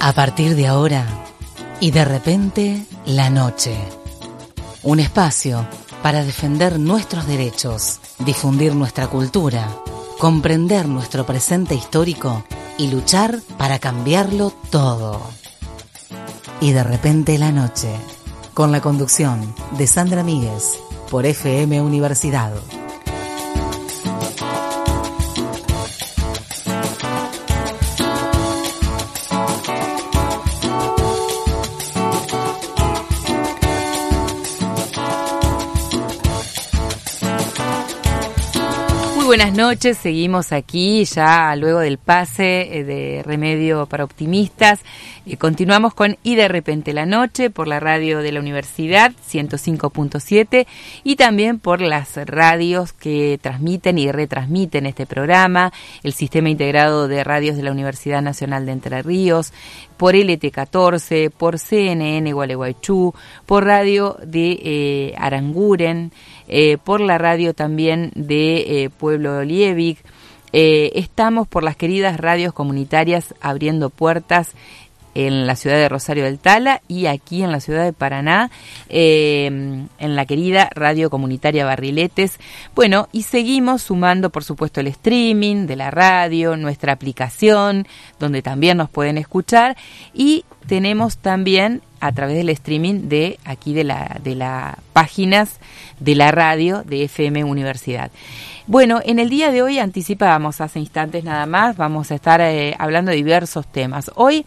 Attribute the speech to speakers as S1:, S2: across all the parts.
S1: A partir de ahora y de repente la noche. Un espacio para defender nuestros derechos, difundir nuestra cultura, comprender nuestro presente histórico y luchar para cambiarlo todo. Y de repente la noche, con la conducción de Sandra Míguez por FM Universidad.
S2: Buenas noches, seguimos aquí ya luego del pase eh, de Remedio para Optimistas. Eh, continuamos con Y de repente la noche por la radio de la universidad 105.7 y también por las radios que transmiten y retransmiten este programa, el Sistema Integrado de Radios de la Universidad Nacional de Entre Ríos, por LT14, por CNN Gualeguaychú, por radio de eh, Aranguren, eh, por la radio también de eh, Pueblo Olievic. Eh, estamos por las queridas radios comunitarias abriendo puertas en la ciudad de Rosario del Tala y aquí en la ciudad de Paraná, en la querida radio comunitaria Barriletes. Bueno, y seguimos sumando, por supuesto, el streaming de la radio, nuestra aplicación, donde también nos pueden escuchar, y tenemos también a través del streaming de aquí de la de las páginas de la radio de FM Universidad. Bueno, en el día de hoy anticipábamos hace instantes nada más, vamos a estar eh, hablando de diversos temas. Hoy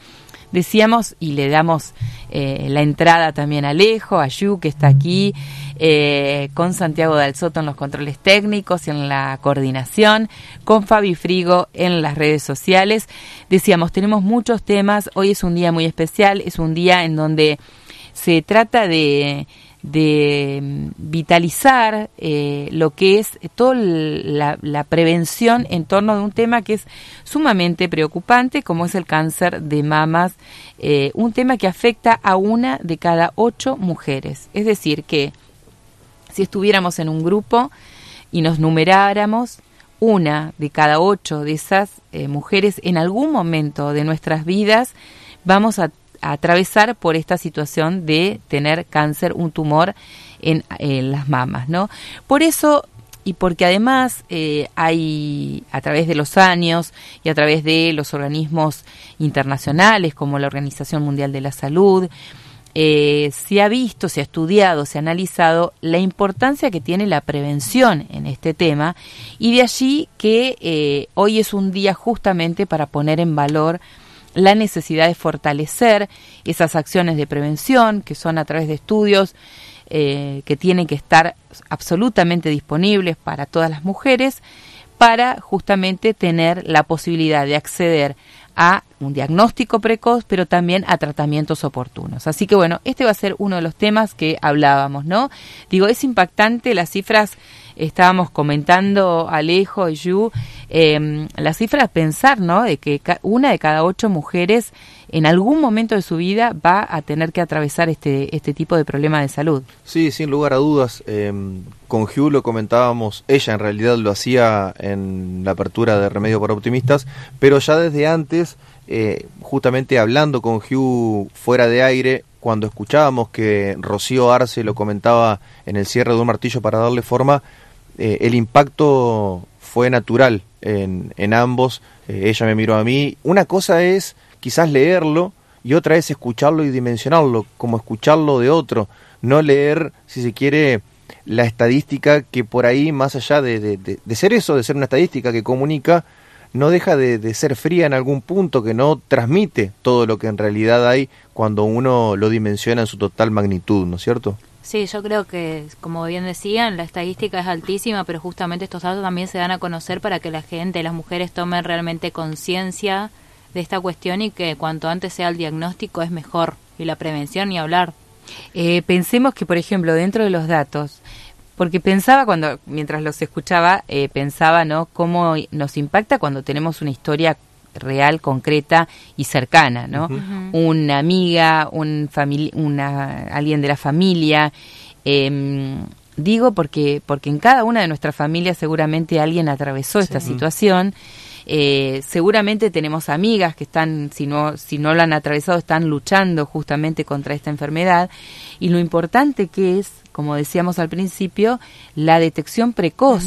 S2: decíamos y le damos eh, la entrada también a Alejo, a Yu que está aquí, eh, con Santiago Dalsoto en los controles técnicos y en la coordinación, con Fabi Frigo en las redes sociales. Decíamos, tenemos muchos temas, hoy es un día muy especial, es un día en donde se trata de de mm, vitalizar eh, lo que es toda la, prevención en torno de un tema que es sumamente preocupante, como es el cáncer de mamas, eh, un tema que afecta a una de cada ocho mujeres. Es decir, que si estuviéramos en un grupo y nos numeráramos, una de cada ocho de esas eh, mujeres en algún momento de nuestras vidas vamos a atravesar por esta situación de tener cáncer, un tumor en, las mamas, ¿no? Por eso y porque además eh, hay a través de los años y a través de los organismos internacionales como la Organización Mundial de la Salud, eh, se ha visto, se ha estudiado, se ha analizado la importancia que tiene la prevención en este tema y de allí que eh, hoy es un día justamente para poner en valor la necesidad de fortalecer esas acciones de prevención que son a través de estudios eh, que tienen que estar absolutamente disponibles para todas las mujeres para justamente tener la posibilidad de acceder a un diagnóstico precoz, pero también a tratamientos oportunos. Así que bueno, este va a ser uno de los temas que hablábamos, ¿no? Digo, es impactante las cifras estábamos comentando Alejo y Yu, em, las cifras pensar, ¿no? De que una de cada ocho mujeres en algún momento de su vida va a tener que atravesar este, este tipo de problema de salud.
S3: Sí, sin lugar a dudas. Em, con Hugh lo comentábamos, ella en realidad lo hacía en la apertura de Remedio para Optimistas, pero ya desde antes, eh, justamente hablando con Hugh fuera de aire, cuando escuchábamos que Rocío Arce lo comentaba en el cierre de un martillo para darle forma, eh, el impacto fue natural en, en ambos. Eh, ella me miró a mí. Una cosa es quizás leerlo y otra es escucharlo y dimensionarlo, como escucharlo de otro. No leer, si se quiere, la estadística que por ahí, más allá de, de, ser eso, de ser una estadística que comunica, no deja de, ser fría en algún punto, que no transmite todo lo que en realidad hay cuando uno lo dimensiona en su total magnitud, ¿no es cierto?
S4: Sí, yo creo que, como bien decían, la estadística es altísima, pero justamente estos datos también se dan a conocer para que la gente, las mujeres tomen realmente conciencia de esta cuestión y que cuanto antes sea el diagnóstico es mejor y la prevención ni hablar.
S2: Eh, pensemos que, por ejemplo, dentro de los datos, porque pensaba cuando, mientras los escuchaba, eh, pensaba, ¿no? Cómo nos impacta cuando tenemos una historia real, concreta y cercana, ¿no? Una amiga, un una, alguien de la familia. Em, digo porque, porque en cada una de nuestras familias seguramente alguien atravesó esta situación Eh, seguramente tenemos amigas que están, si no, si no lo han atravesado, están luchando justamente contra esta enfermedad. Y lo importante que es, como decíamos al principio, la detección precoz.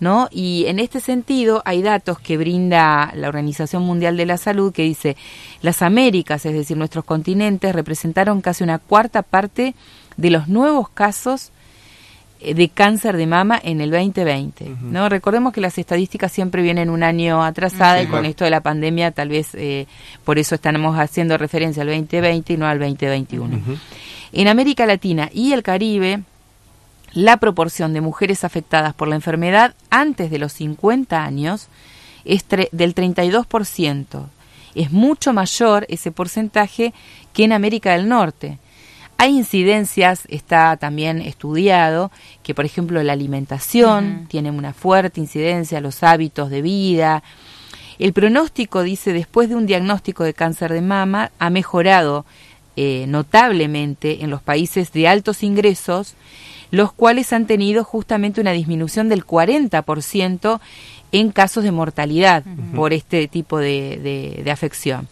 S2: ¿No? Y en este sentido hay datos que brinda la Organización Mundial de la Salud que dice las Américas, es decir, nuestros continentes, representaron casi una cuarta parte de los nuevos casos de cáncer de mama en el 2020. ¿no? Recordemos que las estadísticas siempre vienen un año atrasada y con esto de la pandemia tal vez eh, por eso estamos haciendo referencia al 2020 y no al 2021. En América Latina y el Caribe, la proporción de mujeres afectadas por la enfermedad antes de los 50 años es del 32%. Es mucho mayor ese porcentaje que en América del Norte. Hay incidencias, está también estudiado, que por ejemplo la alimentación tiene una fuerte incidencia, los hábitos de vida. El pronóstico, dice, después de un diagnóstico de cáncer de mama, ha mejorado eh, notablemente en los países de altos ingresos, los cuales han tenido justamente una disminución del 40% en casos de mortalidad por este tipo de, de, afección.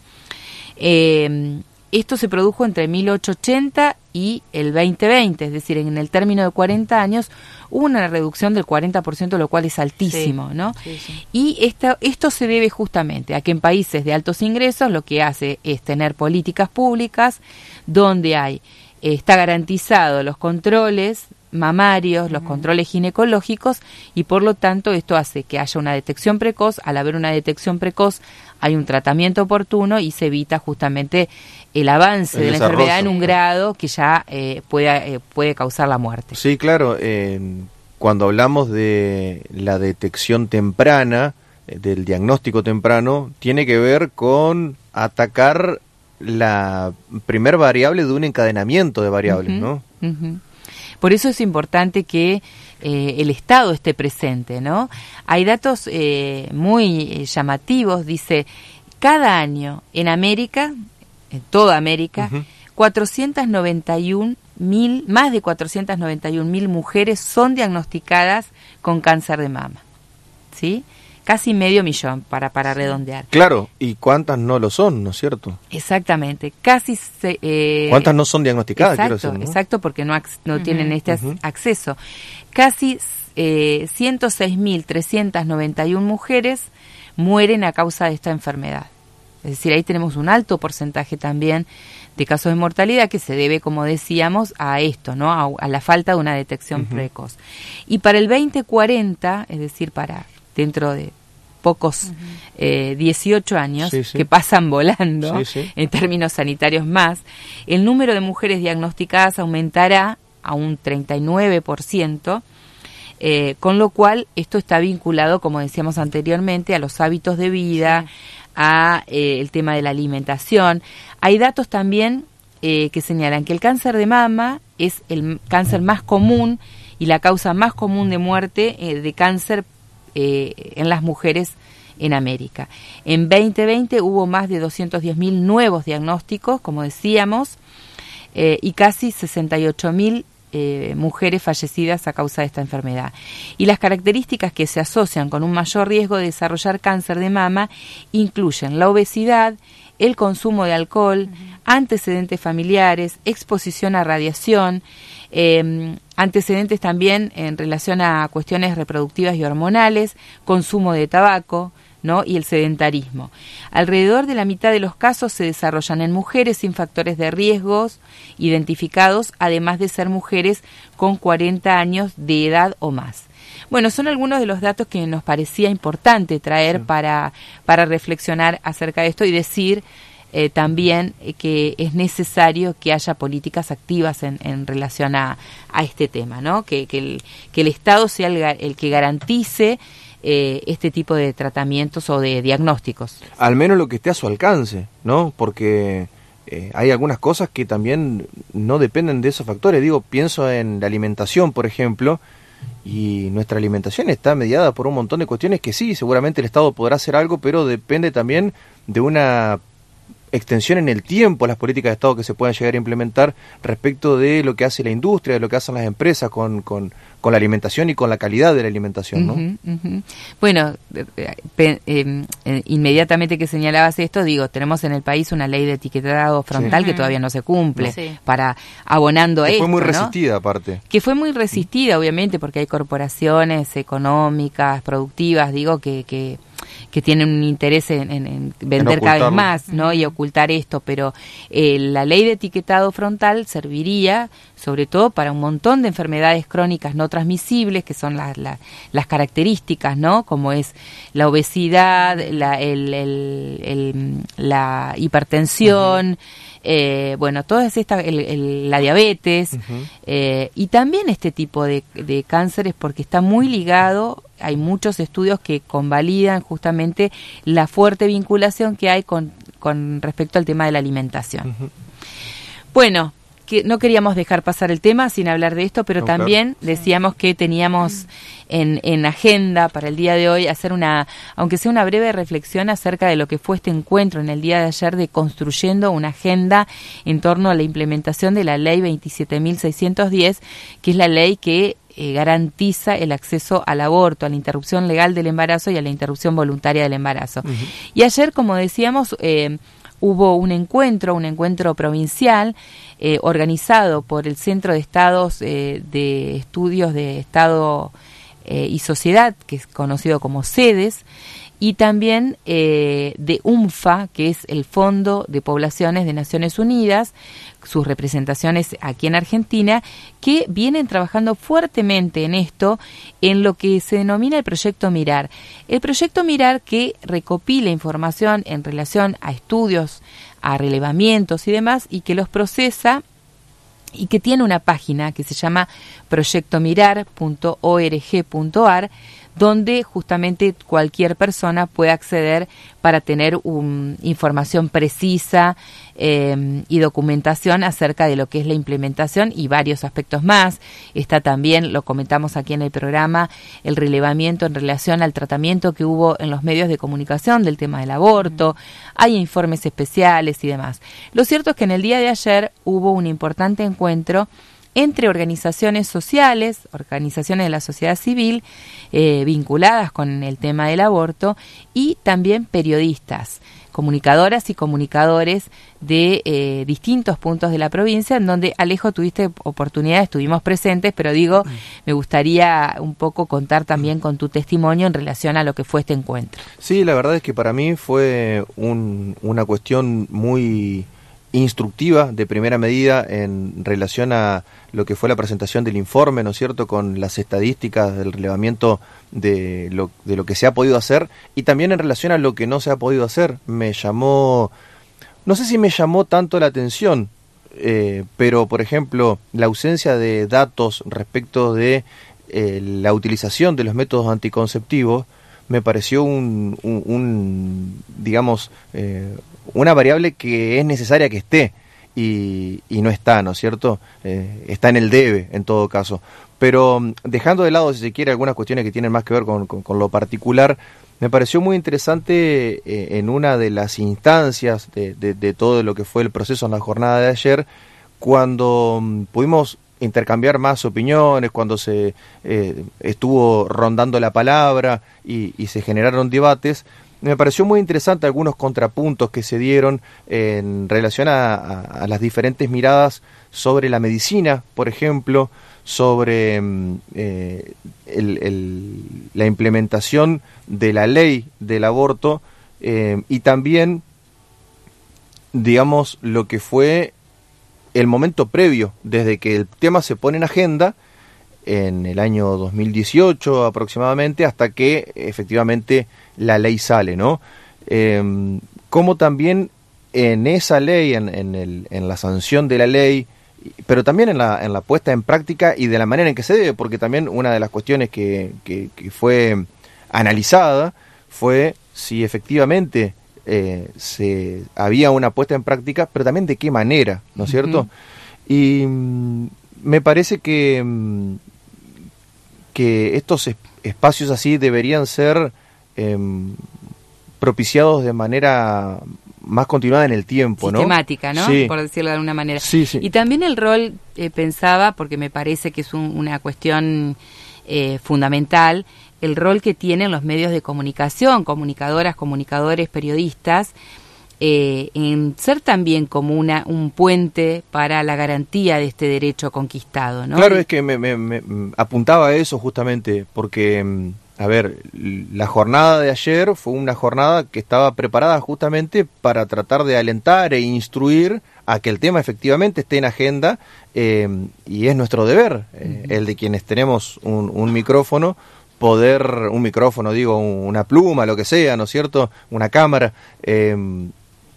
S2: Eh, esto se produjo entre 1880 y el 2020, es decir, en el término de 40 años hubo una reducción del 40%, lo cual es altísimo, ¿no? Y esto, esto se debe justamente a que en países de altos ingresos lo que hace es tener políticas públicas donde hay está garantizado los controles mamarios, los controles ginecológicos y por lo tanto esto hace que haya una detección precoz, al haber una detección precoz hay un tratamiento oportuno y se evita justamente el avance de la enfermedad en un grado que ya eh, puede, eh, puede causar la muerte.
S3: Sí, claro, cuando hablamos de la detección temprana, eh, del diagnóstico temprano, tiene que ver con atacar la primer variable de un encadenamiento de variables, ¿no?
S2: Por eso es importante que eh, el Estado esté presente, ¿no? Hay datos eh, muy eh, llamativos, dice, cada año en América, en toda América, 491 mil, más de 491 mil mujeres son diagnosticadas con cáncer de mama, ¿sí? casi medio millón para, para redondear.
S3: Claro, ¿y cuántas no lo son, no es cierto?
S2: Exactamente, casi... Se,
S3: eh, ¿Cuántas no son diagnosticadas?
S2: Exacto, exacto porque no, no tienen este acceso. Casi eh, 106.391 mujeres mueren a causa de esta enfermedad. Es decir, ahí tenemos un alto porcentaje también de casos de mortalidad que se debe, como decíamos, a esto, ¿no? A, la falta de una detección precoz. Y para el 2040, es decir, para dentro de pocos 18 eh, años que pasan volando en términos sanitarios más, el número de mujeres diagnosticadas aumentará a un 39%, eh, con lo cual esto está vinculado, como decíamos anteriormente, a los hábitos de vida, a eh, el tema de la alimentación. Hay datos también que señalan que el cáncer de mama es el cáncer más común y la causa más común de muerte de cáncer eh, en las mujeres en América. En 2020 hubo más de 210.000 nuevos diagnósticos, como decíamos, eh, y casi 68.000 eh, mujeres fallecidas a causa de esta enfermedad. Y las características que se asocian con un mayor riesgo de desarrollar cáncer de mama incluyen la obesidad, el consumo de alcohol, antecedentes familiares, exposición a radiación, eh, antecedentes también en relación a cuestiones reproductivas y hormonales, consumo de tabaco, ¿no? y el sedentarismo. Alrededor de la mitad de los casos se desarrollan en mujeres sin factores de riesgos identificados, además de ser mujeres con 40 años de edad o más. Bueno, son algunos de los datos que nos parecía importante traer para, para reflexionar acerca de esto y decir eh, también eh, que es necesario que haya políticas activas en, en relación a, a, este tema, ¿no? Que, que, el, que el Estado sea el, el que garantice eh, este tipo de tratamientos o de diagnósticos.
S3: Al menos lo que esté a su alcance, ¿no? Porque hay algunas cosas que también no dependen de esos factores. Digo, pienso en la alimentación, por ejemplo, y nuestra alimentación está mediada por un montón de cuestiones que sí, seguramente el Estado podrá hacer algo, pero depende también de una extensión en el tiempo a las políticas de Estado que se puedan llegar a implementar respecto de lo que hace la industria, de lo que hacen las empresas con, con, con la alimentación y con la calidad de la alimentación. ¿no?
S2: Bueno, eh, em, eh, inmediatamente que señalabas esto, digo, tenemos en el país una ley de etiquetado frontal que todavía no se cumple, para abonando a
S3: que
S2: esto.
S3: Fue muy resistida, aparte.
S2: Que fue muy resistida, obviamente, porque hay corporaciones económicas, productivas, digo, que, que que tienen un interés en, vender cada vez más ¿no? y ocultar esto, pero eh, la ley de etiquetado frontal serviría sobre todo para un montón de enfermedades crónicas no transmisibles, que son las, las características, ¿no? Como es la obesidad, la, la hipertensión, eh, bueno, toda esta, la diabetes eh, y también este tipo de, de cánceres porque está muy ligado hay muchos estudios que convalidan justamente la fuerte vinculación que hay con, con respecto al tema de la alimentación. Bueno, que no queríamos dejar pasar el tema sin hablar de esto, pero también decíamos que teníamos en, en, agenda para el día de hoy hacer una, aunque sea una breve reflexión acerca de lo que fue este encuentro en el día de ayer de construyendo una agenda en torno a la implementación de la ley 27.610, que es la ley que eh, garantiza el acceso al aborto, a la interrupción legal del embarazo y a la interrupción voluntaria del embarazo. Y ayer, como decíamos, eh, hubo un encuentro, un encuentro provincial eh, organizado por el Centro de Estados de Estudios de Estado y Sociedad, que es conocido como SEDES, y también de UNFA, que es el Fondo de Poblaciones de Naciones Unidas, sus representaciones aquí en Argentina, que vienen trabajando fuertemente en esto, en lo que se denomina el proyecto Mirar. El proyecto Mirar que recopila información en relación a estudios, a relevamientos y demás, y que los procesa y que tiene una página que se llama proyectomirar.org.ar donde justamente cualquier persona puede acceder para tener un, información precisa eh, y documentación acerca de lo que es la implementación y varios aspectos más. Está también, lo comentamos aquí en el programa, el relevamiento en relación al tratamiento que hubo en los medios de comunicación del tema del aborto, hay informes especiales y demás. Lo cierto es que en el día de ayer hubo un importante encuentro entre organizaciones sociales, organizaciones de la sociedad civil eh, vinculadas con el tema del aborto y también periodistas, comunicadoras y comunicadores de eh, distintos puntos de la provincia, en donde Alejo tuviste oportunidad, estuvimos presentes, pero digo, me gustaría un poco contar también con tu testimonio en relación a lo que fue este encuentro.
S3: Sí, la verdad es que para mí fue una cuestión muy instructiva de primera medida en relación a lo que fue la presentación del informe, ¿no es cierto?, con las estadísticas del relevamiento de lo, de lo que se ha podido hacer y también en relación a lo que no se ha podido hacer. Me llamó, no sé si me llamó tanto la atención, eh, pero por ejemplo, la ausencia de datos respecto de eh, la utilización de los métodos anticonceptivos me pareció un, un, digamos, eh, una variable que es necesaria que esté y, y no está, ¿no es cierto? Eh, está en el debe, en todo caso. Pero mm, dejando de lado, si se quiere, algunas cuestiones que tienen más que ver con, con, lo particular, me pareció muy interesante eh, en una de las instancias de, de, todo lo que fue el proceso en la jornada de ayer, cuando mm, pudimos intercambiar más opiniones, cuando se eh, estuvo rondando la palabra y, y, se generaron debates, me pareció muy interesante algunos contrapuntos que se dieron en relación a, las diferentes miradas sobre la medicina, por ejemplo, sobre mm, eh, la implementación de la ley del aborto eh, y también, digamos, lo que fue el momento previo, desde que el tema se pone en agenda, en el año 2018 aproximadamente, hasta que efectivamente la ley sale, ¿no? Eh, como también en esa ley, en, en, el, en, la sanción de la ley, pero también en la, en la puesta en práctica y de la manera en que se debe, porque también una de las cuestiones que, que, fue analizada fue si efectivamente eh, se había una puesta en práctica, pero también de qué manera, ¿no es cierto? Y mm, me parece que, mm, que estos espacios así deberían ser Em, propiciados de manera más continuada en el tiempo,
S2: ¿no? Sistemática, ¿no? Por decirlo de alguna manera.
S3: Sí, sí.
S2: Y también el rol, eh, pensaba, porque me parece que es una cuestión eh, fundamental, el rol que tienen los medios de comunicación, comunicadoras, comunicadores, periodistas, eh, en ser también como una, un puente para la garantía de este derecho conquistado. ¿no?
S3: Claro, es que me, apuntaba a eso justamente, porque, mm, a ver, la jornada de ayer fue una jornada que estaba preparada justamente para tratar de alentar e instruir a que el tema efectivamente esté en agenda eh, y es nuestro deber, eh, el de quienes tenemos un, un micrófono, poder, un micrófono, digo, una pluma, lo que sea, ¿no es cierto? Una cámara, eh,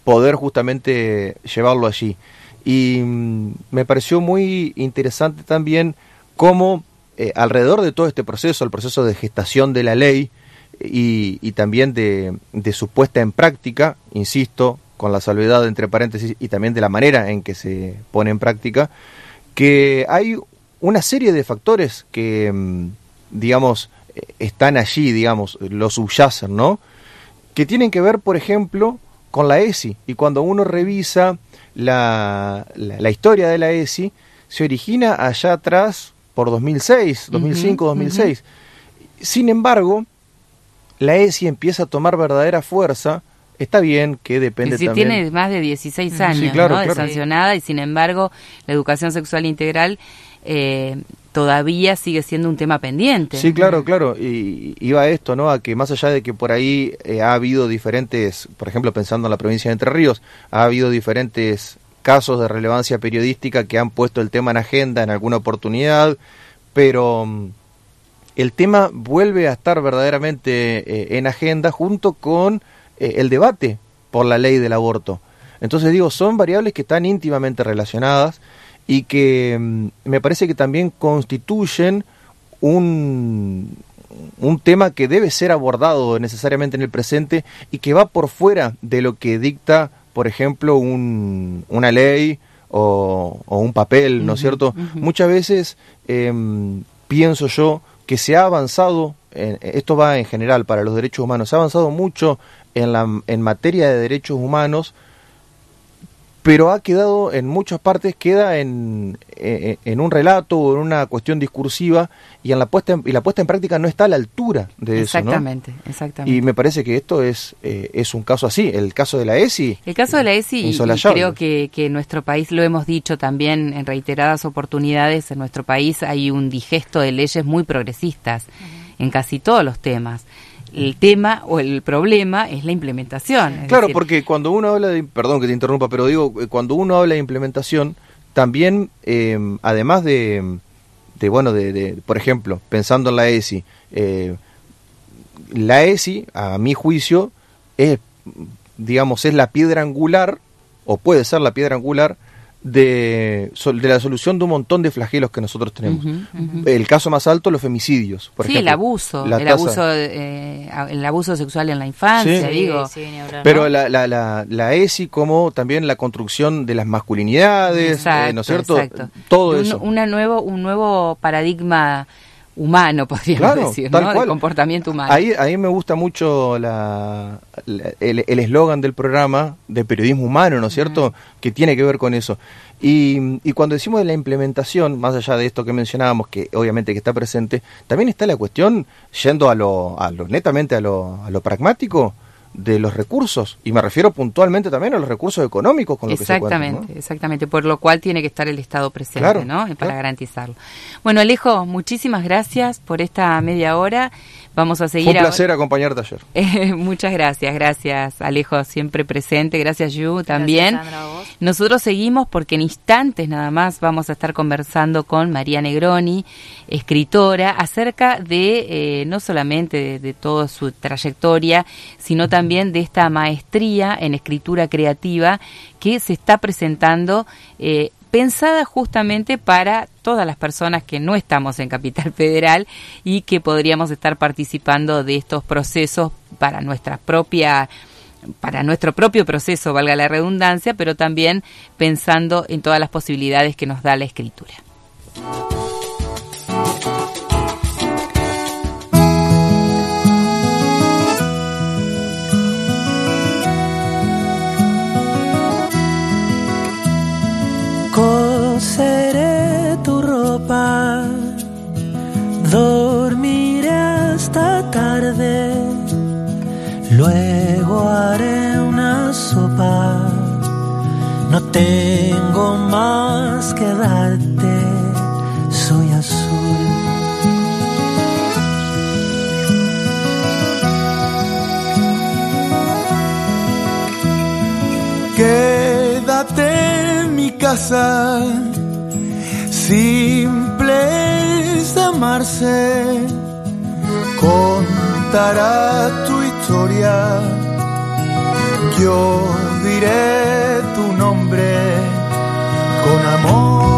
S3: poder justamente llevarlo allí. Y mm, me pareció muy interesante también cómo eh, alrededor de todo este proceso, el proceso de gestación de la ley y, también de, su puesta en práctica, insisto, con la salvedad entre paréntesis y también de la manera en que se pone en práctica, que hay una serie de factores que, mm, digamos, eh, están allí, digamos, lo subyacen, ¿no? Que tienen que ver, por ejemplo, con la ESI. Y cuando uno revisa la, la, historia de la ESI, se origina allá atrás por 2006, 2005, 2006. Sin embargo, la ESI empieza a tomar verdadera fuerza. Está bien que depende
S2: si tiene más de 16 años de sancionada y sin embargo la educación sexual integral eh, todavía sigue siendo un tema pendiente.
S3: Sí, claro, claro. Y iba esto, ¿no? A que más allá de que por ahí eh, ha habido diferentes, por ejemplo, pensando en la provincia de Entre Ríos, ha habido diferentes casos de relevancia periodística que han puesto el tema en agenda en alguna oportunidad, pero mm, el tema vuelve a estar verdaderamente eh, en agenda junto con eh, el debate por la ley del aborto. Entonces digo, son variables que están íntimamente relacionadas y que mm, me parece que también constituyen un, un tema que debe ser abordado necesariamente en el presente y que va por fuera de lo que dicta, por ejemplo, un, una ley o, un papel, ¿no es cierto? Muchas veces em, pienso yo que se ha avanzado, esto va en general para los derechos humanos, se ha avanzado mucho en, la, en materia de derechos humanos, pero ha quedado en muchas partes, queda en, en, un relato o en una cuestión discursiva y, en la puesta en, y la puesta en práctica no está a la altura de
S2: eso. Exactamente, exactamente.
S3: Y me parece que esto es, eh, es un caso así, el caso de la ESI.
S2: El caso de la ESI, y, creo que, que en nuestro país lo hemos dicho también en reiteradas oportunidades, en nuestro país hay un digesto de leyes muy progresistas en casi todos los temas el tema o el problema es la implementación.
S3: claro, porque cuando uno habla de, perdón que te interrumpa, pero digo, eh, cuando uno habla de implementación, también, em, además de, de bueno, de, por ejemplo, pensando en la ESI, eh, la ESI, a mi juicio, es, digamos, es la piedra angular, o puede ser la piedra angular, de, de, la solución de un montón de flagelos que nosotros tenemos. El caso más alto, los femicidios. Por
S2: sí, el abuso, el abuso, eh, el abuso sexual en la infancia, digo.
S3: Pero la, la, la, la, ESI como también la construcción de las masculinidades, eh, ¿no es cierto? Todo eso.
S2: Una nuevo, un nuevo paradigma humano, podríamos decir, ¿no? De comportamiento humano.
S3: Ahí, ahí me gusta mucho la, el eslogan del programa de periodismo humano, ¿no es cierto? Que tiene que ver con eso. Y, y, cuando decimos de la implementación, más allá de esto que mencionábamos, que obviamente que está presente, también está la cuestión, yendo a lo, a lo netamente a lo, a lo pragmático, de los recursos y me refiero puntualmente también a los recursos económicos con
S2: lo
S3: que se
S2: Exactamente, exactamente, por lo cual tiene que estar el Estado presente, ¿no? Para garantizarlo. Bueno, Alejo, muchísimas gracias por esta media hora. Vamos a seguir.
S3: Fue un placer acompañarte ayer.
S2: Eh, muchas gracias, gracias Alejo, siempre presente. Gracias Yu también. Nosotros seguimos porque en instantes nada más vamos a estar conversando con María Negroni, escritora, acerca de eh, no solamente de, de, toda su trayectoria, sino también de esta maestría en escritura creativa que se está presentando eh, pensada justamente para todas las personas que no estamos en Capital Federal y que podríamos estar participando de estos procesos para nuestra propia para nuestro propio proceso, valga la redundancia, pero también pensando en todas las posibilidades que nos da la escritura.
S5: Dormiré hasta tarde, luego haré una sopa. No tengo más que darte, soy azul.
S6: Quédate en mi casa, simple amarse, contará tu historia, yo diré tu nombre con amor.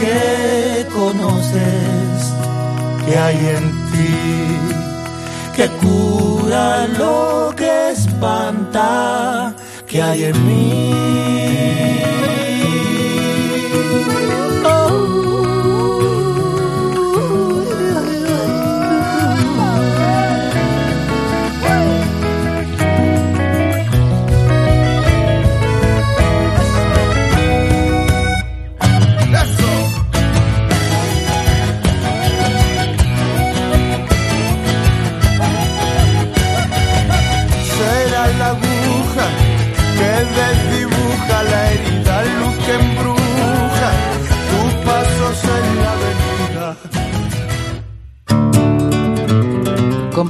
S6: Que
S5: conoces
S6: que hay en ti
S5: que cura lo que espanta que hay en mí.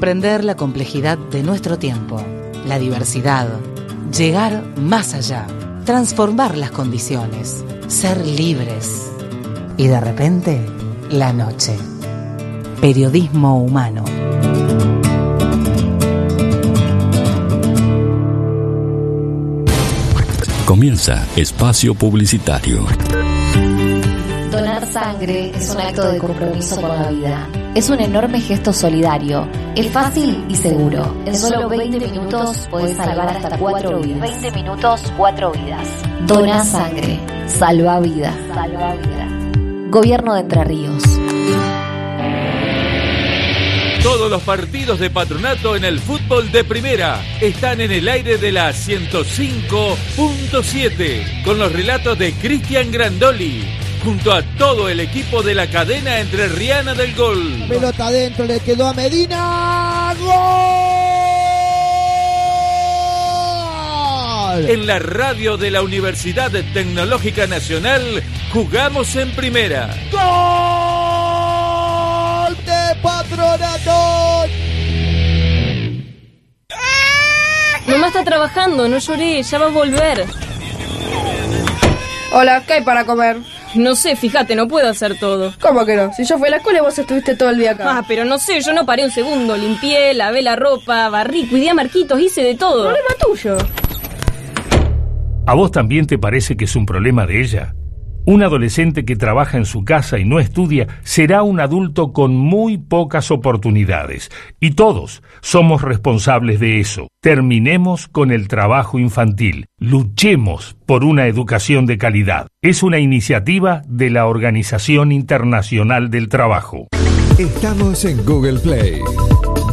S1: Comprender la complejidad de nuestro tiempo, la diversidad, llegar más allá, transformar las condiciones, ser libres. Y de repente, la noche. Periodismo humano.
S7: Comienza espacio publicitario.
S8: Donar sangre es un acto de compromiso con la vida. Es un enorme gesto solidario. Es fácil y seguro. En solo 20 minutos puedes salvar hasta 4 vidas. 20 minutos, 4 vidas. Dona sangre. Salva vida. Salva vida. Gobierno de Entre Ríos.
S9: Todos los partidos de patronato en el fútbol de primera están en el aire de la 105.7 con los relatos de Cristian Grandoli junto a todo el equipo de la cadena entre Riana del Gol.
S10: Pelota adentro, le quedó a Medina. ¡Gol!
S9: En la radio de la Universidad Tecnológica Nacional jugamos en primera.
S10: ¡Gol de Patronato!
S11: Mamá está trabajando, no lloré, ya va a volver.
S12: Hola, ¿qué hay para comer?
S11: No sé, fíjate, no puedo hacer todo.
S12: ¿Cómo que no? Si yo fui a la escuela y vos estuviste todo el día acá.
S11: Ah, pero no sé, yo no paré un segundo. Limpié, lavé la ropa, barrí, cuidé a Marquitos, hice de todo.
S12: Problema tuyo.
S13: ¿A vos también te parece que es un problema de ella? Un adolescente que trabaja en su casa y no estudia será un adulto con muy pocas oportunidades. Y todos somos responsables de eso. Terminemos con el trabajo infantil. Luchemos por una educación de calidad. Es una iniciativa de la Organización Internacional del Trabajo.
S14: Estamos en Google Play.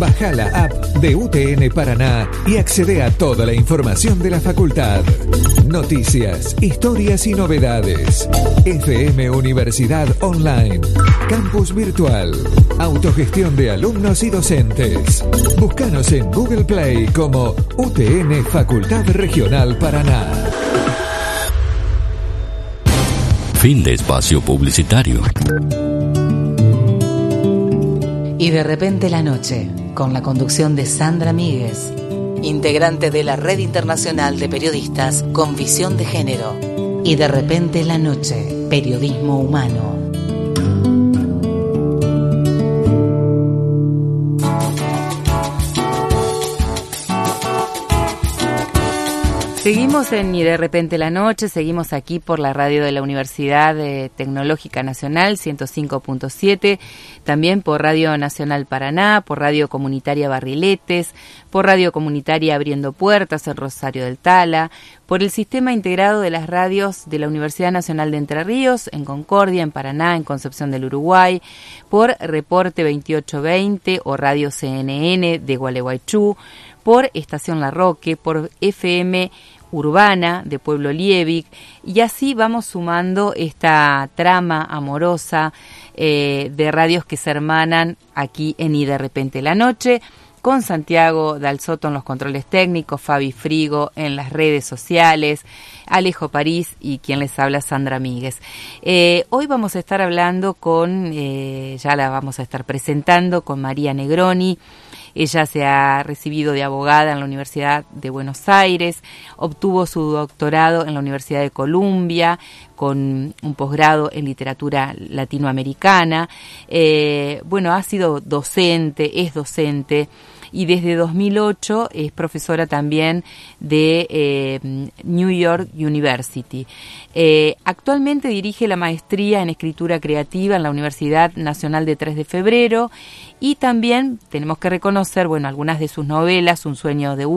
S14: Baja la app de UTN Paraná y accede a toda la información de la facultad. Noticias, historias y novedades. FM Universidad Online. Campus Virtual. Autogestión de alumnos y docentes. Búscanos en Google Play como UTN Facultad Regional Paraná.
S7: Fin de espacio publicitario.
S1: Y de repente la noche, con la conducción de Sandra Míguez, integrante de la Red Internacional de Periodistas con Visión de Género. Y de repente la noche, periodismo humano.
S2: Seguimos en Y de repente la noche, seguimos aquí por la radio de la Universidad Tecnológica Nacional 105.7, también por Radio Nacional Paraná, por Radio Comunitaria Barriletes, por Radio Comunitaria Abriendo Puertas en Rosario del Tala, por el Sistema Integrado de las Radios de la Universidad Nacional de Entre Ríos, en Concordia, en Paraná, en Concepción del Uruguay, por Reporte 2820 o Radio CNN de Gualeguaychú, por Estación La Roque, por FM urbana de Pueblo Liebig y así vamos sumando esta trama amorosa eh, de radios que se hermanan aquí en Y de repente la noche con Santiago Dalsoto en los controles técnicos, Fabi Frigo en las redes sociales, Alejo París y quien les habla Sandra Míguez. Eh, hoy vamos a estar hablando con, eh, ya la vamos a estar presentando con María Negroni, ella se ha recibido de abogada en la Universidad de Buenos Aires, obtuvo su doctorado en la Universidad de Columbia con un posgrado en literatura latinoamericana. Eh, bueno, ha sido docente, es docente y desde 2008 es profesora también de eh, New York University. Eh, actualmente dirige la maestría en escritura creativa en la Universidad Nacional de 3 de Febrero y también tenemos que reconocer, bueno, algunas de sus novelas, Un sueño de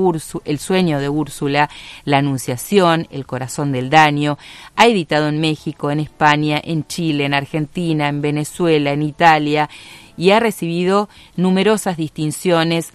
S2: El sueño de Úrsula, La Anunciación, El corazón del daño, ha editado en México, en España, en Chile, en Argentina, en Venezuela, en Italia y ha recibido numerosas distinciones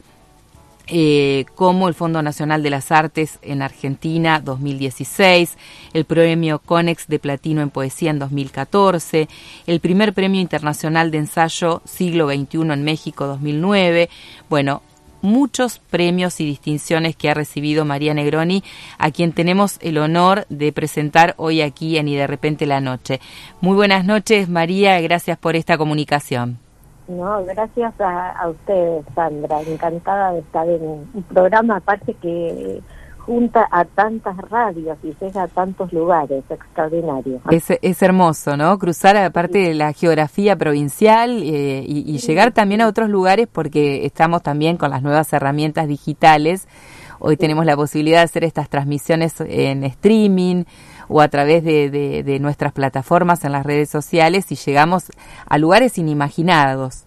S2: eh, como el Fondo Nacional de las Artes en Argentina 2016, el Premio Conex de Platino en Poesía en 2014, el primer Premio Internacional de Ensayo Siglo XXI en México 2009, bueno, muchos premios y distinciones que ha recibido María Negroni, a quien tenemos el honor de presentar hoy aquí en Y de repente la noche. Muy buenas noches, María, gracias por esta comunicación.
S15: No, gracias a, ustedes, Sandra. Encantada de estar en un programa, aparte que junta a tantas radios y llega a tantos lugares, extraordinario.
S2: Es, es hermoso, ¿no? Cruzar aparte de la geografía provincial eh, y, llegar también a otros lugares porque estamos también con las nuevas herramientas digitales. Hoy tenemos la posibilidad de hacer estas transmisiones en streaming o a través de, de, nuestras plataformas en las redes sociales y llegamos a lugares inimaginados.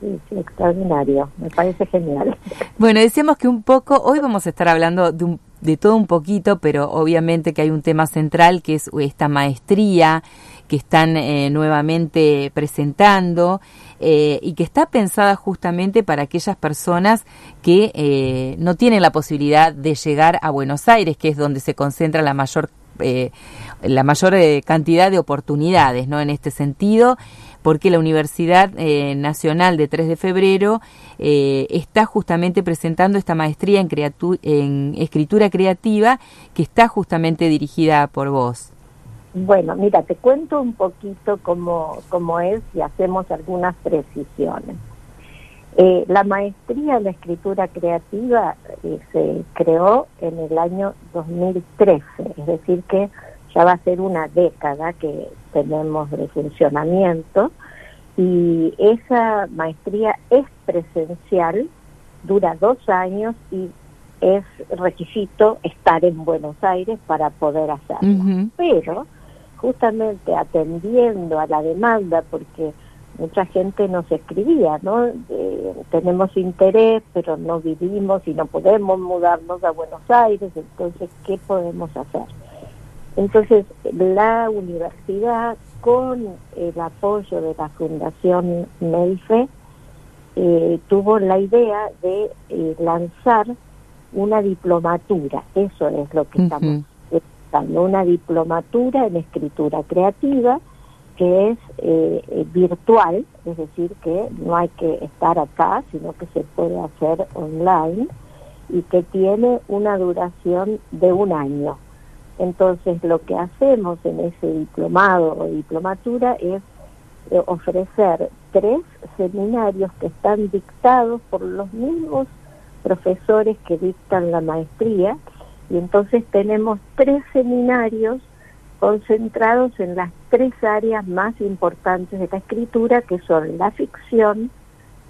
S15: Sí, sí, extraordinario, me parece genial.
S2: Bueno, decíamos que un poco, hoy vamos a estar hablando de, de todo un poquito, pero obviamente que hay un tema central que es esta maestría que están eh, nuevamente presentando eh, y que está pensada justamente para aquellas personas que eh, no tienen la posibilidad de llegar a Buenos Aires, que es donde se concentra la mayor eh, la mayor eh, cantidad de oportunidades ¿no? en este sentido, porque la Universidad eh, Nacional de 3 de Febrero está justamente presentando esta maestría en, en escritura creativa que está justamente dirigida por vos.
S15: Bueno, mira, te cuento un poquito cómo, cómo es y hacemos algunas precisiones. Eh, la maestría en la escritura creativa eh, se creó en el año 2013, es decir que ya va a ser una década que tenemos de funcionamiento y esa maestría es presencial, dura dos años y es requisito estar en Buenos Aires para poder hacerlo. Pero justamente atendiendo a la demanda, porque mucha gente nos escribía, ¿no? tenemos interés, pero no vivimos y no podemos mudarnos a Buenos Aires, entonces, ¿qué podemos hacer? Entonces, la universidad, con el apoyo de la Fundación MEIFE, eh, tuvo la idea de eh, lanzar una diplomatura, eso es lo que estamos buscando, una diplomatura en escritura creativa que es eh, virtual, es decir, que no hay que estar acá, sino que se puede hacer online y que tiene una duración de un año. Entonces, lo que hacemos en ese diplomado o diplomatura es eh, ofrecer tres seminarios que están dictados por los mismos profesores que dictan la maestría y entonces tenemos tres seminarios concentrados en las tres áreas más importantes de la escritura que son la ficción,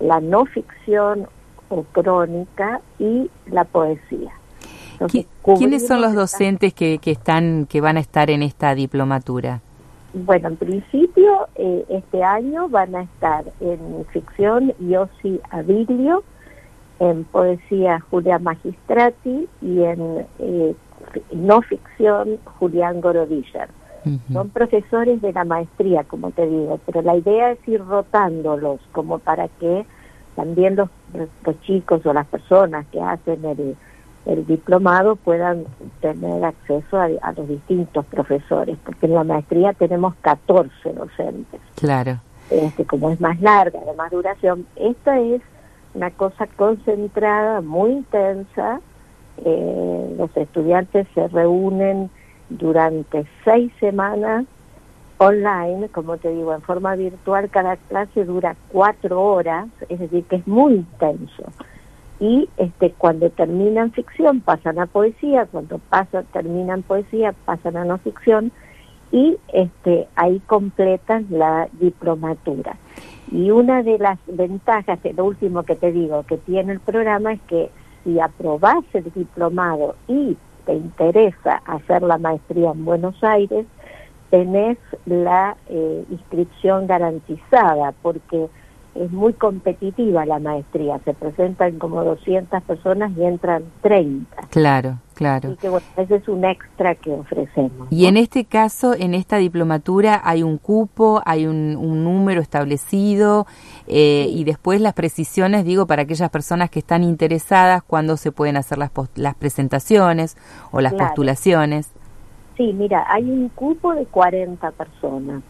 S15: la no ficción o crónica y la poesía.
S2: ¿Quiénes son los docentes que, que, están que van a estar en esta diplomatura?
S15: Bueno, en principio eh, este año van a estar en ficción Yossi Abilio, en poesía Julia Magistrati y en eh, no ficción Julián Gorodiller. Son profesores de la maestría, como te digo, pero la idea es ir rotándolos como para que también los, los chicos o las personas que hacen el, el diplomado puedan tener acceso a, a, los distintos profesores, porque en la maestría tenemos 14 docentes.
S2: Claro.
S15: Este, como es más larga, de más duración, esta es una cosa concentrada, muy intensa. Eh, los estudiantes se reúnen durante seis semanas online, como te digo, en forma virtual, cada clase dura cuatro horas, es decir, que es muy intenso. Y este, cuando terminan ficción pasan a poesía, cuando pasan, terminan poesía pasan a no ficción y este, ahí completan la diplomatura. Y una de las ventajas, lo último que te digo, que tiene el programa es que si aprobás el diplomado y te interesa hacer la maestría en Buenos Aires, tenés la eh, inscripción garantizada, porque es muy competitiva la maestría, se presentan como 200 personas y entran 30.
S2: Claro, claro.
S15: Y que bueno, ese es un extra que ofrecemos.
S2: Y en este caso, en esta diplomatura, hay un cupo, hay un, un número establecido eh, y después las precisiones, digo, para aquellas personas que están interesadas, cuándo se pueden hacer las, las presentaciones o las
S15: Claro.
S2: postulaciones.
S15: Sí, mira, hay un cupo de 40 personas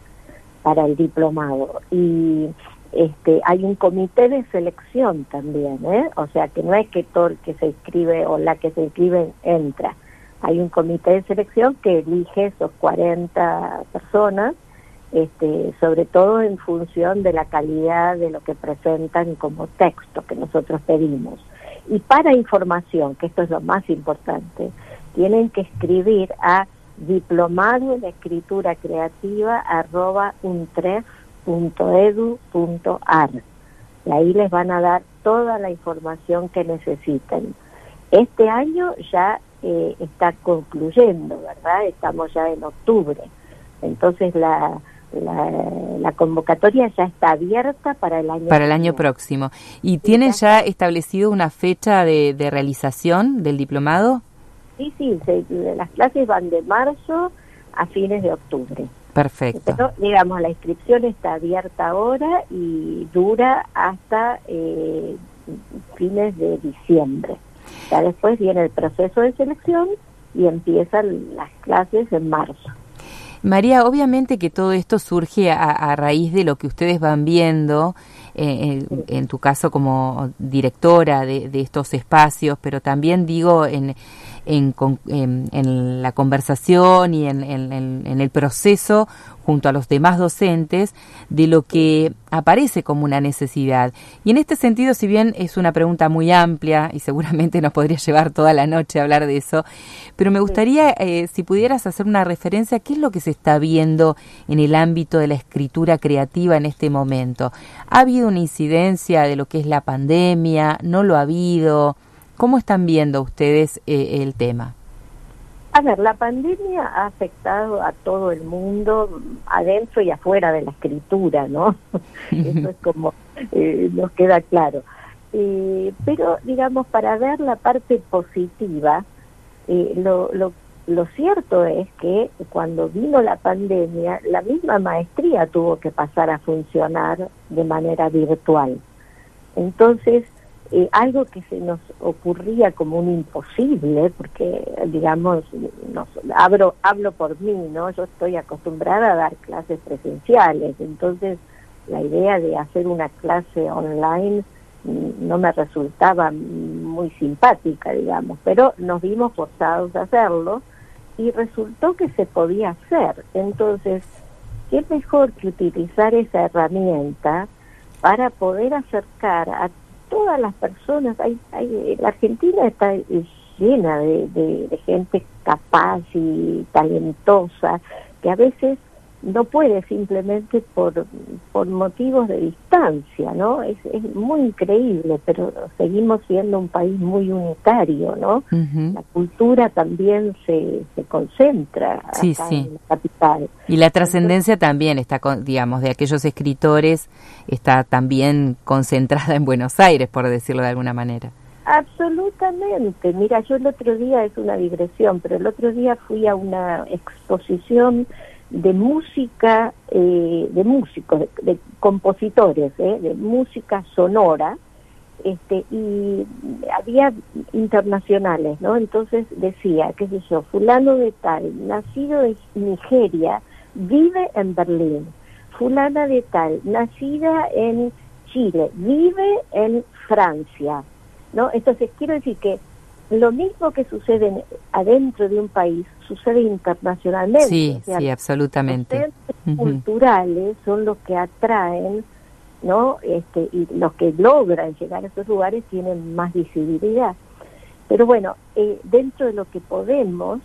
S15: para el diplomado y este hay un comité de selección también, ¿eh? O sea, que no es que todo el que se inscribe o la que se inscribe entra. Hay un comité de selección que elige esos 40 personas, este, sobre todo en función de la calidad de lo que presentan como texto que nosotros pedimos. Y para información, que esto es lo más importante, tienen que escribir a diplomado en escritura creativa arroba untres.edu.ar y ahí les van a dar toda la información que necesiten. Este año ya eh, está concluyendo, ¿verdad? Estamos ya en octubre. Entonces la, la, la convocatoria ya está abierta para el año
S2: Para el año próximo. ¿Y tienen ya establecido una fecha de, de realización del diplomado?
S15: Sí, sí, se- las clases van de marzo a fines de octubre.
S2: Perfecto.
S15: Pero, digamos, la inscripción está abierta ahora y dura hasta eh, fines de diciembre. Ya después viene el proceso de selección y empiezan las clases en marzo.
S2: María, obviamente que todo esto surge a, a raíz de lo que ustedes van viendo, eh, en, en tu caso como directora de, de estos espacios, pero también digo en, en, en- en la conversación y en, en- el proceso junto a los demás docentes de lo que aparece como una necesidad. Y en este sentido, si bien es una pregunta muy amplia y seguramente nos podría llevar toda la noche a hablar de eso, pero me gustaría, eh, si pudieras hacer una referencia, ¿qué es lo que se está viendo en el ámbito de la escritura creativa en este momento? ¿Ha habido una incidencia de lo que es la pandemia? ¿No lo ha habido? ¿Cómo están viendo ustedes eh, el tema?
S15: A ver, la pandemia ha afectado a todo el mundo, adentro y afuera de la escritura, ¿no? Eso es como eh, nos queda claro. Eh, pero, digamos, para ver la parte positiva, eh, lo, cierto es que cuando vino la pandemia, la misma maestría tuvo que pasar a funcionar de manera virtual. Entonces, algo que se nos ocurría como un imposible, porque digamos, nos, hablo, por mí, ¿no? Yo estoy acostumbrada a dar clases presenciales, entonces la idea de hacer una clase online no me resultaba muy simpática, digamos, pero nos vimos forzados a hacerlo y resultó que se podía hacer. Entonces, ¿qué mejor que utilizar esa herramienta para poder acercar a todas las personas? Hay, hay, la Argentina está llena de, de gente capaz y talentosa que a veces no puede simplemente por, por motivos de distancia, ¿no? Es, es muy increíble, pero seguimos siendo un país muy unitario, ¿no? La cultura también se, se concentra
S2: sí,
S15: acá
S2: sí.
S15: en la capital.
S2: Y la trascendencia también está, con, digamos, de aquellos escritores, está también concentrada en Buenos Aires, por decirlo de alguna manera.
S15: Absolutamente. Mira, yo el otro día, es una digresión, pero el otro día fui a una exposición de música, eh, de músicos, de, de compositores, eh, de música sonora, este, y había internacionales, ¿no? Entonces decía, qué sé yo, fulano de tal, nacido en Nigeria, vive en Berlín, fulana de tal, nacida en Chile, vive en Francia, ¿no? Entonces quiero decir que lo mismo que sucede adentro de un país sucede internacionalmente.
S2: Sí,
S15: o sea,
S2: sí, absolutamente.
S15: Los culturales son los que atraen, ¿no? Este, y los que logran llegar a esos lugares tienen más visibilidad. Pero bueno, eh, dentro de lo que podemos,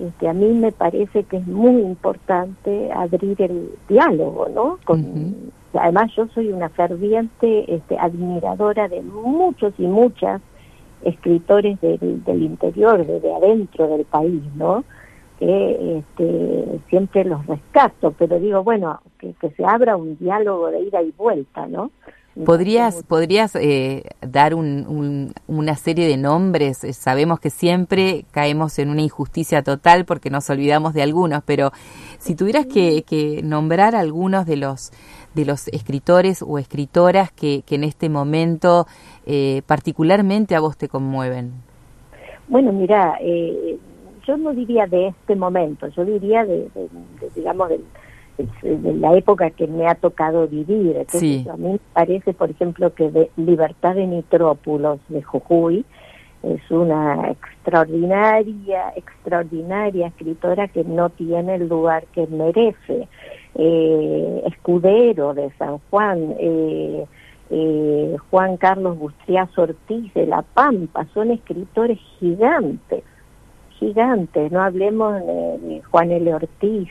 S15: este, a mí me parece que es muy importante abrir el diálogo, ¿no? Con, uh -huh. Además, yo soy una ferviente este, admiradora de muchos y muchas escritores del, del interior, de, de, adentro del país, ¿no? Que este, siempre los rescato, pero digo, bueno, que, que, se abra un diálogo de ida y vuelta, ¿no?
S2: ¿Podrías, podrías eh, dar un, un, una serie de nombres? Sabemos que siempre caemos en una injusticia total porque nos olvidamos de algunos, pero si tuvieras que, que nombrar algunos de los de los escritores o escritoras que, que en este momento eh, particularmente a vos te conmueven?
S15: Bueno, mira, eh, yo no diría de este momento, yo diría de, de, de digamos, de, de, la época que me ha tocado vivir.
S2: Sí.
S15: A mí me parece, por ejemplo, que de Libertad de Nitrópulos de Jujuy es una extraordinaria, extraordinaria escritora que no tiene el lugar que merece eh, Escudero de San Juan, eh, eh, Juan Carlos Bustriaz Ortiz de La Pampa, son escritores gigantes, gigantes, no hablemos de, de Juan L. Ortiz.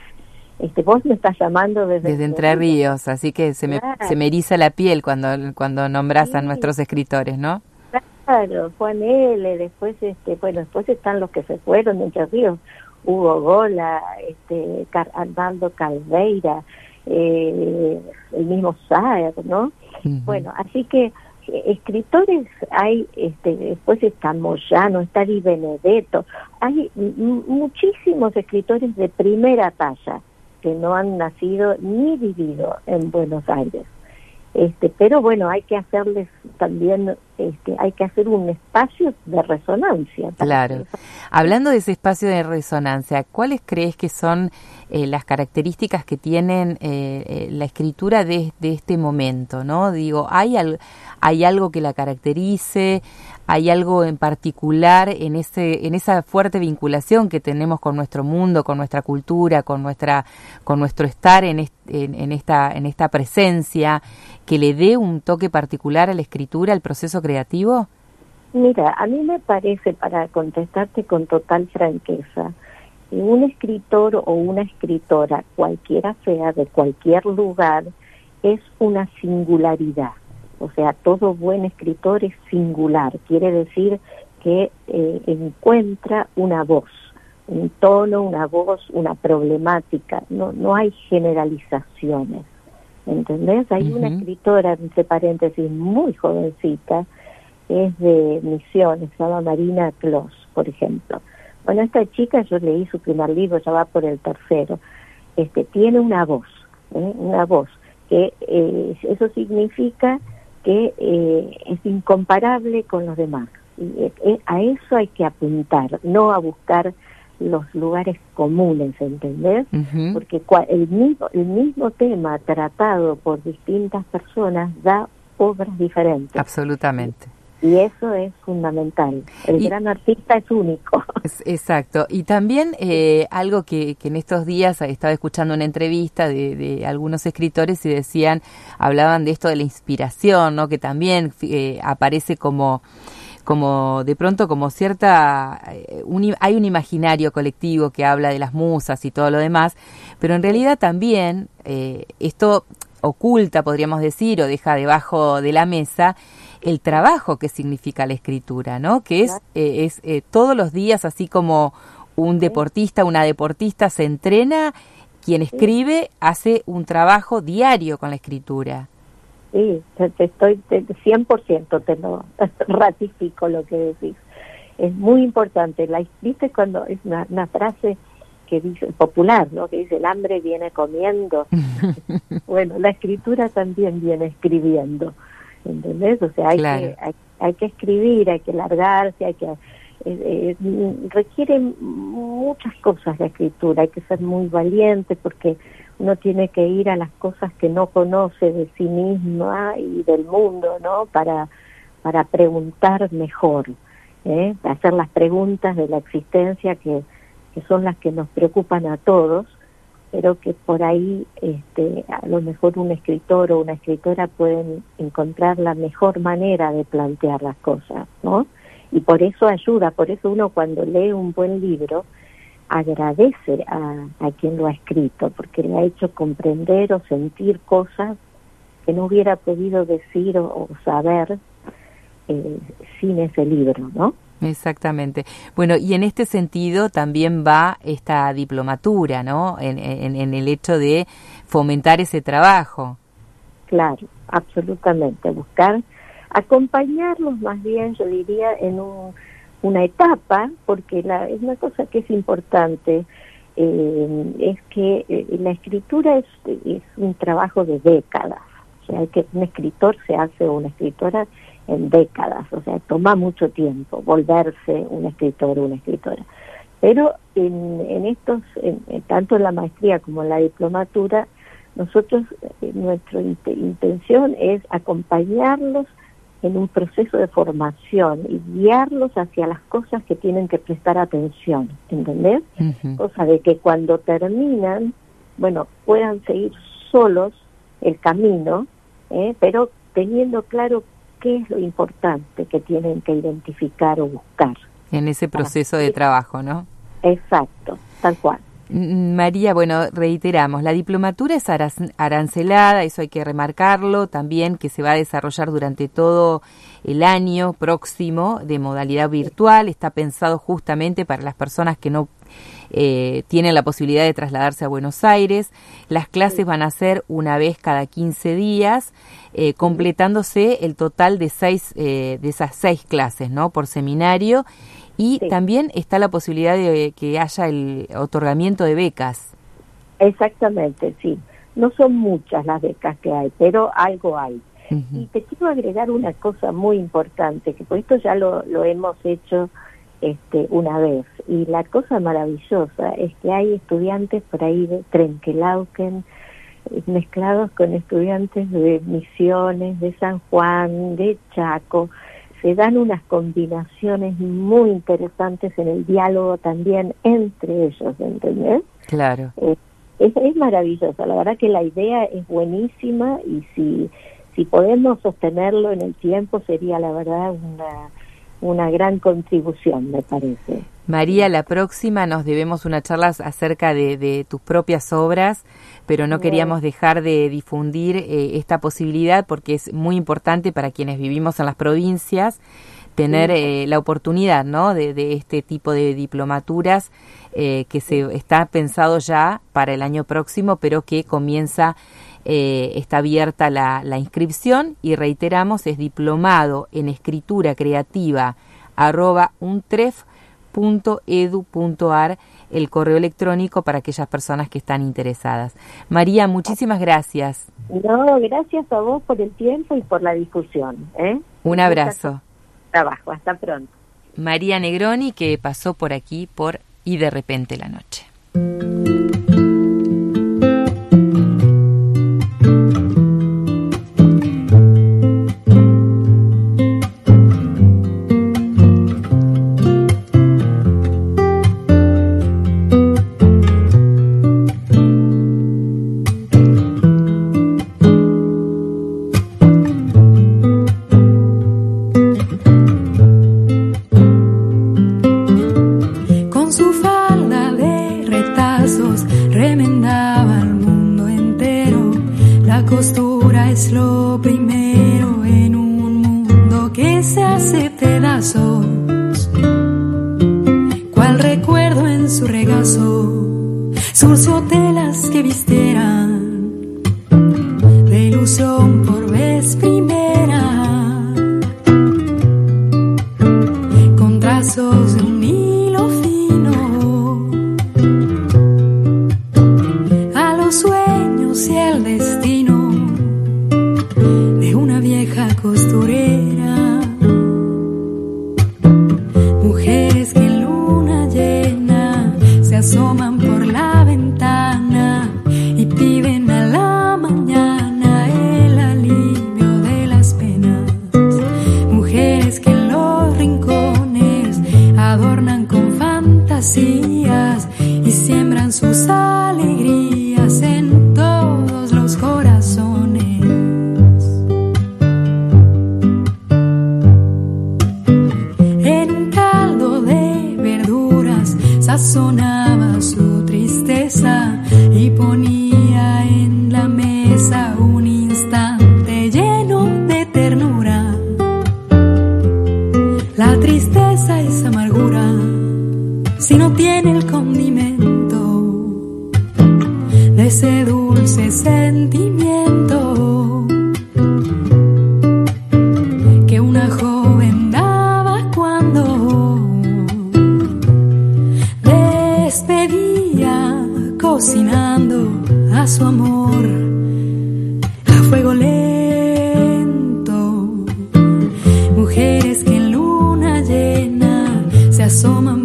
S15: Este, vos me estás llamando desde,
S2: desde Entre Ríos, así que se me, claro. se me eriza la piel cuando, cuando nombras sí. a nuestros escritores, ¿no?
S15: Claro, Juan L., después, este, bueno, después están los que se fueron de Entre Ríos, Hugo Gola, este, Arnaldo Calveira, eh, el mismo Saer, ¿no? Uh -huh. Bueno, así que eh, escritores hay, este, después está Moyano, está Di Benedetto, hay muchísimos escritores de primera talla que no han nacido ni vivido en Buenos Aires. Este, pero bueno, hay que hacerles también, este, hay que hacer un espacio de resonancia.
S2: Claro. Hablando de ese espacio de resonancia, ¿cuáles crees que son eh, las características que tienen eh, eh, la escritura de, de, este momento? ¿No? Digo, ¿hay, al, ¿hay algo que la caracterice? ¿Hay algo en particular en, ese, en esa fuerte vinculación que tenemos con nuestro mundo, con nuestra cultura, con, nuestra, con nuestro estar en, en, esta, en esta presencia, que le dé un toque particular a la escritura, al proceso creativo?
S15: Mira, a mí me parece, para contestarte con total franqueza, que un escritor o una escritora, cualquiera sea, de cualquier lugar, es una singularidad. O sea, todo buen escritor es singular, quiere decir que eh, encuentra una voz, un tono, una voz, una problemática, no, no hay generalizaciones. ¿Entendés? Hay uh -huh. una escritora, entre paréntesis, muy jovencita, es de Misiones, se llama Marina Clos, por ejemplo. Bueno, esta chica, yo leí su primer libro, ya va por el tercero, este, tiene una voz, ¿eh? una voz, que eh, eso significa que eh, es incomparable con los demás. Y eh, a eso hay que apuntar, no a buscar los lugares comunes, ¿entendés? Porque cua- el mismo, el mismo tema tratado por distintas personas da obras diferentes.
S2: Absolutamente.
S15: Y eso es fundamental. El
S2: Y-
S15: gran artista es único.
S2: Es- Exacto. Y también eh, algo que, que en estos días estaba escuchando una entrevista de, de algunos escritores y decían, hablaban de esto de la inspiración, ¿no? Que también eh, aparece como como de pronto como cierta eh, un hay un imaginario colectivo que habla de las musas y todo lo demás pero en realidad también eh, esto oculta podríamos decir o deja debajo de la mesa el trabajo que significa la escritura no que es eh, es eh, todos los días así como un deportista una deportista se entrena quien escribe hace un trabajo diario con la escritura
S15: Sí, te, estoy te, 100% te lo ratifico lo que decís. Es muy importante. La, ¿Viste cuando es una, una frase que dice popular, ¿no? Que dice el hambre viene comiendo. bueno, la escritura también viene escribiendo. ¿Entendés? O sea, hay
S2: Claro.
S15: que hay, hay que escribir, hay que largarse, hay que eh, eh, requiere muchas cosas la escritura, hay que ser muy valiente porque uno tiene que ir a las cosas que no conoce de sí misma y del mundo, ¿no? Para, para preguntar mejor, ¿eh? hacer las preguntas de la existencia que, que son las que nos preocupan a todos, pero que por ahí este, a lo mejor un escritor o una escritora pueden encontrar la mejor manera de plantear las cosas, ¿no? Y por eso ayuda, por eso uno cuando lee un buen libro, agradece a, a quien lo ha escrito, porque le ha hecho comprender o sentir cosas que no hubiera podido decir o, saber eh, sin ese libro, ¿no?
S2: Exactamente. Bueno, y en este sentido también va esta diplomatura, ¿no? En, en, el hecho de fomentar ese trabajo.
S15: Claro, absolutamente. Buscar acompañarlos más bien, yo diría, en un, una etapa, porque la, es una cosa que es importante, eh, es que eh, la escritura es, es un trabajo de décadas. O sea, que un escritor se hace o una escritora en décadas, o sea, toma mucho tiempo volverse un escritor o una escritora. Pero en, en estos, en, tanto en la maestría como en la diplomatura, nosotros, eh, nuestra int intención es acompañarlos en un proceso de formación y guiarlos hacia las cosas que tienen que prestar atención, ¿entendés?
S2: Uh -huh.
S15: Cosa de que cuando terminan, bueno, puedan seguir solos el camino, ¿eh? pero teniendo claro qué es lo importante que tienen que identificar o buscar.
S2: En ese proceso de trabajo, ¿no?
S15: Exacto, tal cual.
S2: María, bueno, reiteramos, la diplomatura es arancelada, eso hay que remarcarlo, también que se va a desarrollar durante todo el año próximo de modalidad virtual, está pensado justamente para las personas que no eh, tienen la posibilidad de trasladarse a Buenos Aires, las clases van a ser una vez cada 15 días, eh, completándose el total de seis, eh, de esas seis clases, ¿no? Por seminario y sí. también está la posibilidad de que haya el otorgamiento de becas.
S15: Exactamente, sí. No son muchas las becas que hay, pero algo hay. Uh -huh. Y te quiero agregar una cosa muy importante, que por esto ya lo, lo hemos hecho este, una vez. Y la cosa maravillosa es que hay estudiantes por ahí de Trenquelauquen, mezclados con estudiantes de Misiones, de San Juan, de Chaco, se dan unas combinaciones muy interesantes en el diálogo también entre ellos, ¿entendés?
S2: Claro.
S15: Eh, es, es maravilloso, la verdad que la idea es buenísima y si, si podemos sostenerlo en el tiempo sería la verdad una, una gran contribución, me parece.
S2: María, la próxima nos debemos una charla acerca de, de tus propias obras, pero no queríamos dejar de difundir eh, esta posibilidad porque es muy importante para quienes vivimos en las provincias tener eh, la oportunidad ¿no? de, de, este tipo de diplomaturas eh, que se está pensado ya para el año próximo, pero que comienza, eh, está abierta la, la inscripción y reiteramos, es diplomado en escritura creativa arroba untref www.edu.ar el correo electrónico para aquellas personas que están interesadas. María, muchísimas gracias.
S15: No, gracias a vos por el tiempo y por la difusión. ¿eh?
S2: Un abrazo.
S15: Trabajo, hasta pronto.
S2: María Negroni que pasó por aquí por Y de repente la noche.
S16: Se hace pedazos. Cual recuerdo en su regazo, surció telas que vistieran de ilusión por despedía cocinando a su amor a fuego lento. Mujeres que en luna llena se asoman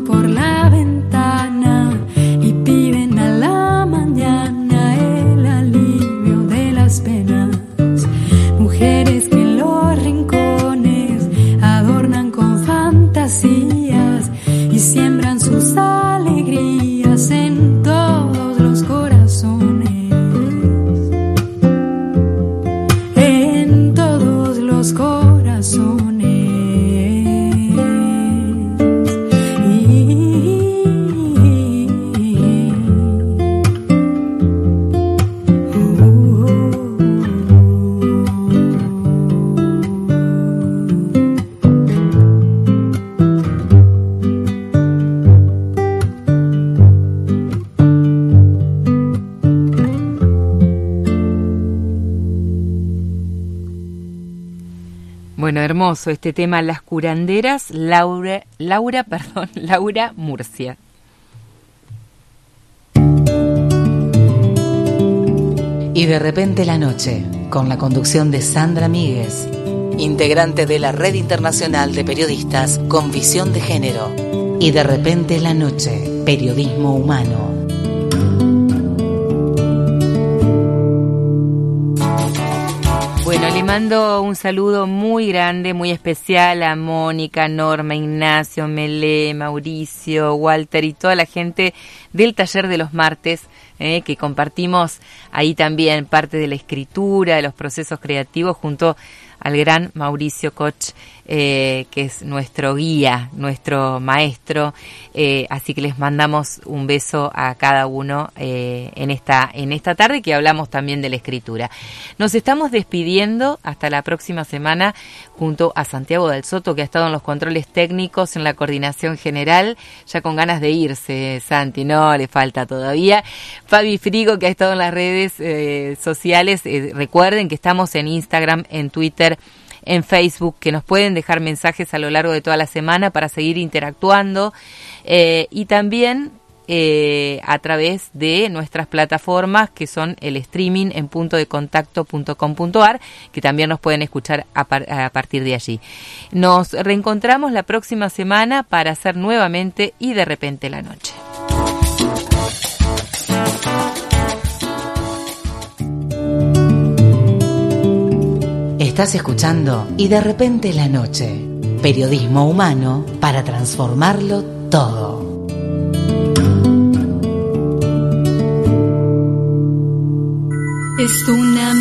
S2: hermoso este tema, Las curanderas, Laura, Laura, perdón, Laura Murcia.
S1: Y de repente la noche, con la conducción de Sandra Míguez, integrante de la Red Internacional de Periodistas con Visión de Género. Y de repente la noche, periodismo humano.
S2: Mando un saludo muy grande, muy especial a Mónica, Norma, Ignacio, Melé, Mauricio, Walter y toda la gente del taller de los martes, eh, que compartimos ahí también parte de la escritura, de los procesos creativos junto al gran Mauricio Koch, eh, que es nuestro guía, nuestro maestro. Eh, así que les mandamos un beso a cada uno eh, en, esta, en esta tarde que hablamos también de la escritura. Nos estamos despidiendo hasta la próxima semana junto a Santiago del Soto, que ha estado en los controles técnicos, en la coordinación general, ya con ganas de irse, Santi, no, le falta todavía. Fabi Frigo, que ha estado en las redes sociales, recuerden que estamos en Instagram, en Twitter, en Facebook, que nos pueden dejar mensajes a lo largo de toda la semana para seguir interactuando. Eh, y también eh, a través de nuestras plataformas que son el streaming en punto de contacto.com.ar que también nos pueden escuchar a, a, partir de allí. Nos reencontramos la próxima semana para hacer nuevamente y de repente la noche.
S1: Estás escuchando y de repente la noche. Periodismo humano para transformarlo todo.
S16: Es una